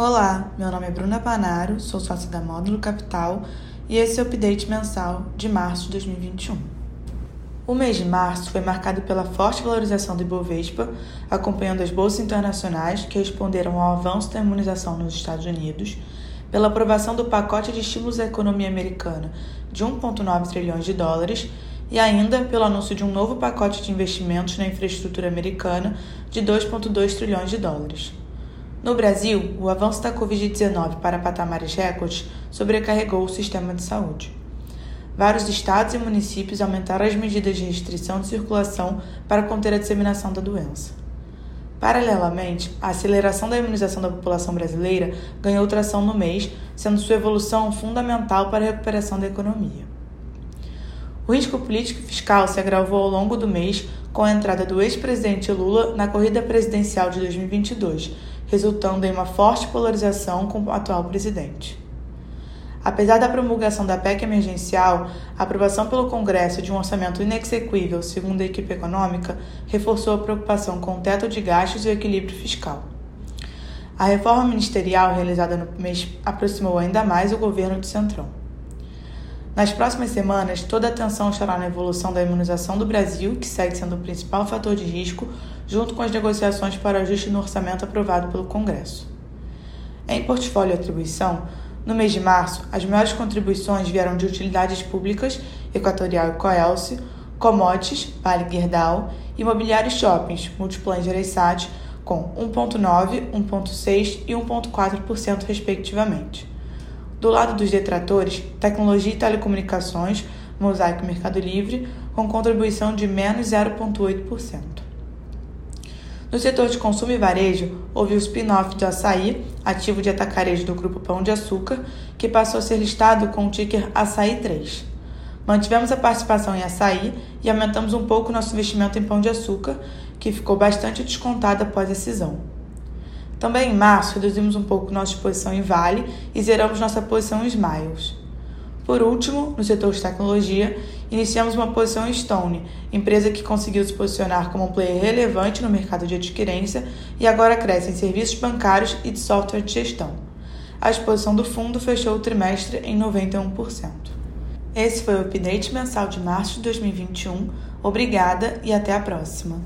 Olá, meu nome é Bruna Panaro, sou sócia da Módulo Capital e esse é o update mensal de março de 2021. O mês de março foi marcado pela forte valorização do Ibovespa, acompanhando as bolsas internacionais que responderam ao avanço da imunização nos Estados Unidos, pela aprovação do pacote de estímulos à economia americana de 1,9 trilhões de dólares e ainda pelo anúncio de um novo pacote de investimentos na infraestrutura americana de 2,2 trilhões de dólares. No Brasil, o avanço da Covid-19 para patamares recordes sobrecarregou o sistema de saúde. Vários estados e municípios aumentaram as medidas de restrição de circulação para conter a disseminação da doença. Paralelamente, a aceleração da imunização da população brasileira ganhou tração no mês, sendo sua evolução fundamental para a recuperação da economia. O risco político e fiscal se agravou ao longo do mês com a entrada do ex-presidente Lula na corrida presidencial de 2022 resultando em uma forte polarização com o atual presidente. Apesar da promulgação da PEC emergencial, a aprovação pelo Congresso de um orçamento inexequível, segundo a equipe econômica, reforçou a preocupação com o teto de gastos e o equilíbrio fiscal. A reforma ministerial realizada no mês aproximou ainda mais o governo do Centrão. Nas próximas semanas, toda a atenção estará na evolução da imunização do Brasil, que segue sendo o principal fator de risco, junto com as negociações para ajuste no orçamento aprovado pelo Congresso. Em portfólio e atribuição, no mês de março, as maiores contribuições vieram de utilidades públicas, Equatorial e Coelce, commodities, Vale Gerdau, imobiliários shoppings, Multiplan e com 1,9%, 1,6% e 1,4%, respectivamente. Do lado dos detratores, tecnologia e telecomunicações, Mosaico e Mercado Livre, com contribuição de menos 0,8%. No setor de consumo e varejo, houve o spin-off do Açaí, ativo de atacarejo do Grupo Pão de Açúcar, que passou a ser listado com o ticker Açaí 3. Mantivemos a participação em açaí e aumentamos um pouco nosso investimento em pão de açúcar, que ficou bastante descontado após a cisão. Também em março, reduzimos um pouco nossa exposição em Vale e zeramos nossa posição em Smiles. Por último, no setor de tecnologia, iniciamos uma posição em Stone, empresa que conseguiu se posicionar como um player relevante no mercado de adquirência e agora cresce em serviços bancários e de software de gestão. A exposição do fundo fechou o trimestre em 91%. Esse foi o update mensal de março de 2021. Obrigada e até a próxima.